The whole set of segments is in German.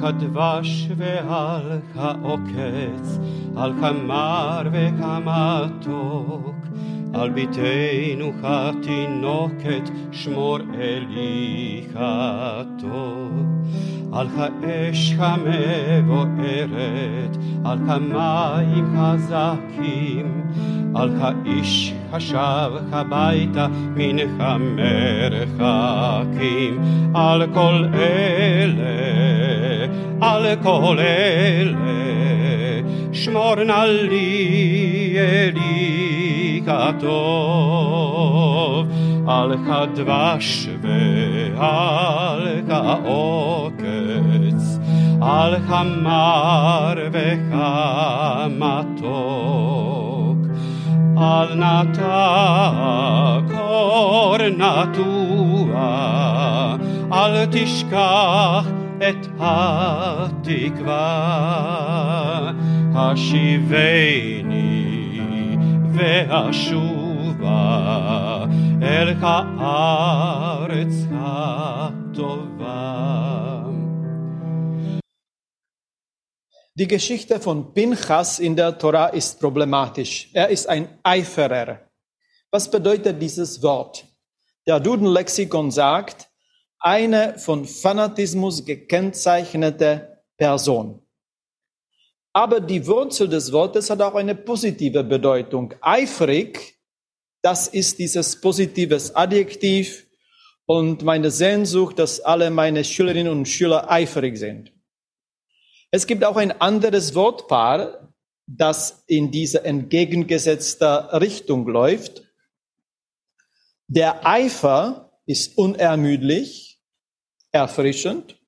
כדבש ועל העוקץ, על כמר וכמתוק, על ביתנו התינוקת, שמור אלי הטוב. על האש המבוערת, על כמים חזקים, על האיש השב הביתה מן המרחקים, על כל אלה, על כל אלה, שמור נא לי אלי כטוב, על כדבש ועל כעוקץ, על חמר וכמתוק, על נטע קור נטוע, אל תשכח את התקווה, השיבני והשובה אל הארץ הטובה. Die Geschichte von Pinchas in der Tora ist problematisch. Er ist ein Eiferer. Was bedeutet dieses Wort? Der Duden-Lexikon sagt, eine von Fanatismus gekennzeichnete Person. Aber die Wurzel des Wortes hat auch eine positive Bedeutung. Eifrig, das ist dieses positives Adjektiv und meine Sehnsucht, dass alle meine Schülerinnen und Schüler eifrig sind. Es gibt auch ein anderes Wortpaar, das in diese entgegengesetzte Richtung läuft. Der Eifer ist unermüdlich, erfrischend.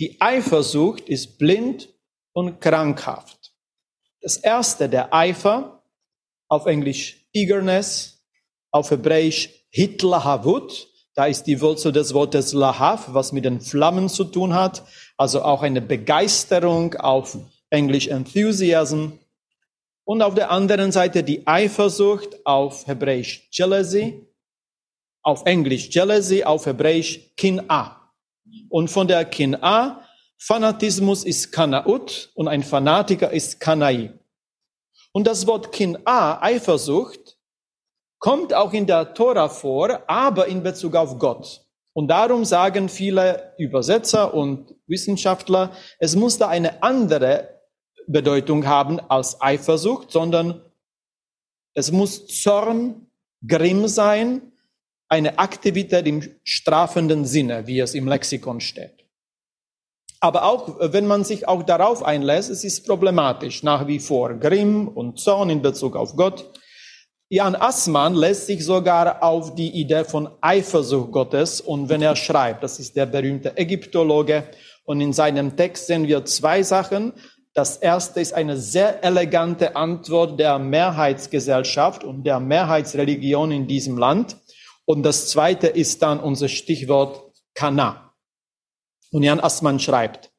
Die Eifersucht ist blind und krankhaft. Das erste, der Eifer, auf Englisch Eagerness, auf Hebräisch Hitlahavut, da ist die Wurzel des Wortes Lahav, was mit den Flammen zu tun hat, also auch eine Begeisterung auf Englisch Enthusiasm. Und auf der anderen Seite die Eifersucht auf Hebräisch Jealousy, auf Englisch Jealousy, auf Hebräisch Kin'a. Und von der Kin'a, Fanatismus ist Kanaut und ein Fanatiker ist Kanai. Und das Wort Kin'a, Eifersucht, kommt auch in der Tora vor, aber in Bezug auf Gott. Und darum sagen viele Übersetzer und Wissenschaftler, es muss da eine andere Bedeutung haben als Eifersucht, sondern es muss Zorn, Grimm sein, eine Aktivität im strafenden Sinne, wie es im Lexikon steht. Aber auch wenn man sich auch darauf einlässt, es ist problematisch nach wie vor. Grimm und Zorn in Bezug auf Gott. Jan Assmann lässt sich sogar auf die Idee von Eifersucht Gottes und wenn er schreibt, das ist der berühmte Ägyptologe und in seinem Text sehen wir zwei Sachen. Das erste ist eine sehr elegante Antwort der Mehrheitsgesellschaft und der Mehrheitsreligion in diesem Land. Und das zweite ist dann unser Stichwort Kana. Und Jan Assmann schreibt,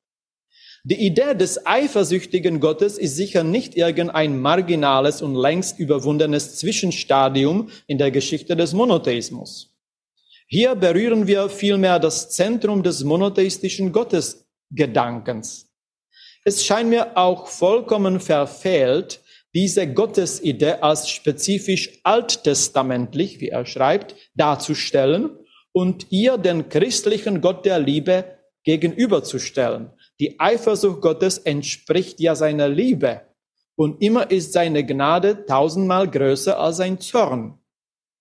die Idee des eifersüchtigen Gottes ist sicher nicht irgendein marginales und längst überwundenes Zwischenstadium in der Geschichte des Monotheismus. Hier berühren wir vielmehr das Zentrum des monotheistischen Gottesgedankens. Es scheint mir auch vollkommen verfehlt, diese Gottesidee als spezifisch alttestamentlich, wie er schreibt, darzustellen und ihr den christlichen Gott der Liebe gegenüberzustellen. Die Eifersucht Gottes entspricht ja seiner Liebe und immer ist seine Gnade tausendmal größer als sein Zorn.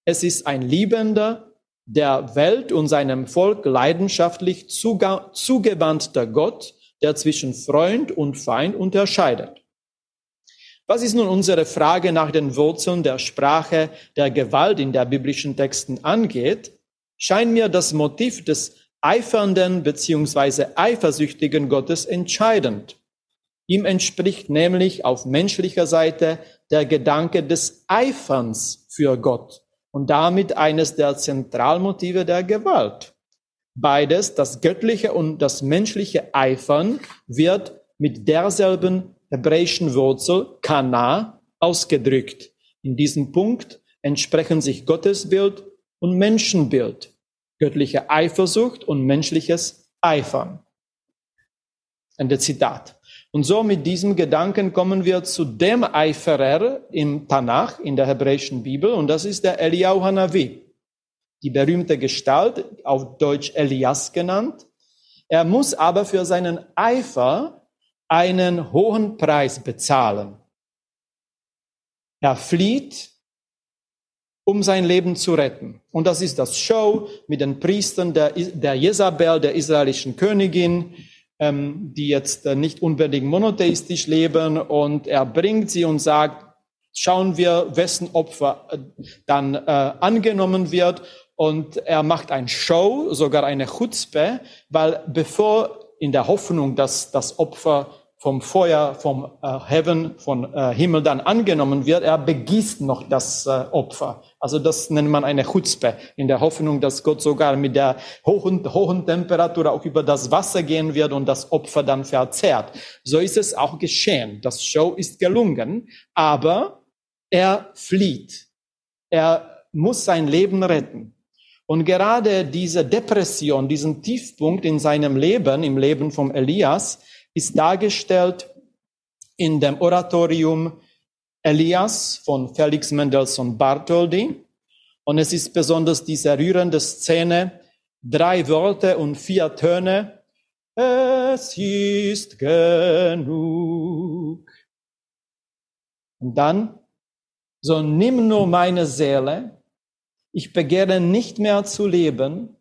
Es ist ein Liebender, der Welt und seinem Volk leidenschaftlich zugewandter Gott, der zwischen Freund und Feind unterscheidet. Was ist nun unsere Frage nach den Wurzeln der Sprache der Gewalt in der biblischen Texten angeht, scheint mir das Motiv des eifernden beziehungsweise eifersüchtigen Gottes entscheidend. Ihm entspricht nämlich auf menschlicher Seite der Gedanke des Eiferns für Gott und damit eines der Zentralmotive der Gewalt. Beides, das göttliche und das menschliche Eifern, wird mit derselben hebräischen Wurzel Kana ausgedrückt. In diesem Punkt entsprechen sich Gottesbild und Menschenbild, göttliche Eifersucht und menschliches Eifern. Ende Zitat. Und so mit diesem Gedanken kommen wir zu dem Eiferer im Tanach, in der hebräischen Bibel, und das ist der Eliyahu Hanavi. Die berühmte Gestalt, auf Deutsch Elias genannt. Er muss aber für seinen Eifer einen hohen Preis bezahlen. Er flieht, um sein Leben zu retten. Und das ist das Show mit den Priestern der, der Jezabel, der israelischen Königin, ähm, die jetzt äh, nicht unbedingt monotheistisch leben. Und er bringt sie und sagt, schauen wir, wessen Opfer äh, dann äh, angenommen wird. Und er macht ein Show, sogar eine Chutzpe, weil bevor in der Hoffnung, dass das Opfer vom Feuer, vom äh, Heaven, von äh, Himmel dann angenommen wird, er begießt noch das äh, Opfer. Also das nennt man eine Chutzpe, in der Hoffnung, dass Gott sogar mit der hohen, hohen Temperatur auch über das Wasser gehen wird und das Opfer dann verzehrt. So ist es auch geschehen. Das Show ist gelungen, aber er flieht. Er muss sein Leben retten. Und gerade diese Depression, diesen Tiefpunkt in seinem Leben, im Leben von Elias, ist dargestellt in dem Oratorium Elias von Felix Mendelssohn Bartholdy. Und es ist besonders diese rührende Szene, drei Worte und vier Töne. Es ist genug. Und dann, so nimm nur meine Seele, ich begehre nicht mehr zu leben,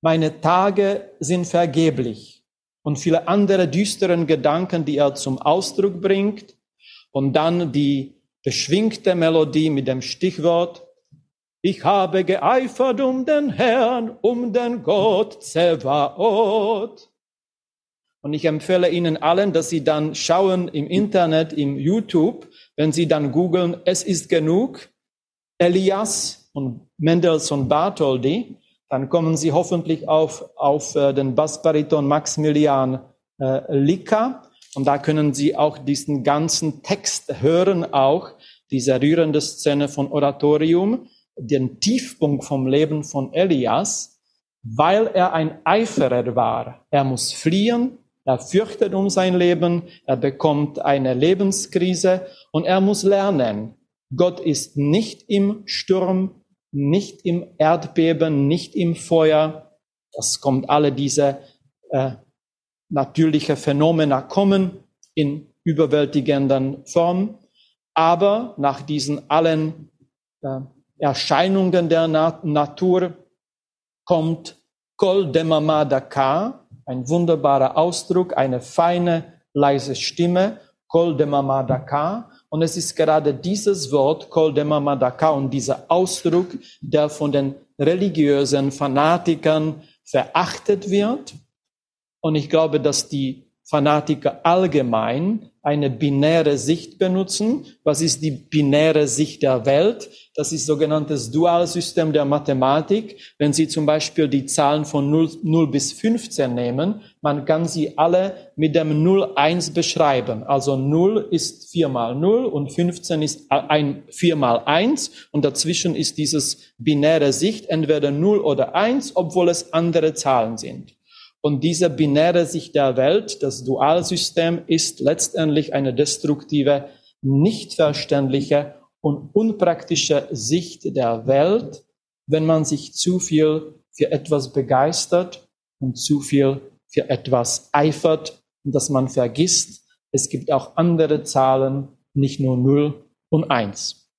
meine Tage sind vergeblich und viele andere düsteren Gedanken, die er zum Ausdruck bringt. Und dann die beschwingte Melodie mit dem Stichwort, ich habe geeifert um den Herrn, um den Gott Zevaot. Und ich empfehle Ihnen allen, dass Sie dann schauen im Internet, im YouTube, wenn Sie dann googeln, es ist genug, Elias und Mendelssohn Bartholdy, dann kommen Sie hoffentlich auf, auf äh, den Bassbariton Maximilian äh, Licka. Und da können Sie auch diesen ganzen Text hören, auch diese rührende Szene von Oratorium, den Tiefpunkt vom Leben von Elias, weil er ein Eiferer war. Er muss fliehen, er fürchtet um sein Leben, er bekommt eine Lebenskrise und er muss lernen, Gott ist nicht im Sturm, nicht im Erdbeben, nicht im Feuer. Das kommt alle diese äh, natürliche Phänomene kommen in überwältigenden Form. Aber nach diesen allen äh, Erscheinungen der Na Natur kommt Kol Demamadaka, ein wunderbarer Ausdruck, eine feine, leise Stimme, Kol Demamadaka, und es ist gerade dieses Wort, Kol Demamadaka, und dieser Ausdruck, der von den religiösen Fanatikern verachtet wird. Und ich glaube, dass die Fanatiker allgemein eine binäre Sicht benutzen. Was ist die binäre Sicht der Welt? Das ist sogenanntes Dualsystem der Mathematik. Wenn Sie zum Beispiel die Zahlen von 0, 0 bis 15 nehmen, man kann sie alle mit dem 0, 1 beschreiben. Also 0 ist 4 mal 0 und 15 ist ein 4 mal 1 und dazwischen ist dieses binäre Sicht entweder 0 oder 1, obwohl es andere Zahlen sind. Und diese binäre Sicht der Welt, das Dualsystem, ist letztendlich eine destruktive, nicht verständliche und unpraktische Sicht der Welt, wenn man sich zu viel für etwas begeistert und zu viel für etwas eifert und dass man vergisst, es gibt auch andere Zahlen, nicht nur 0 und 1.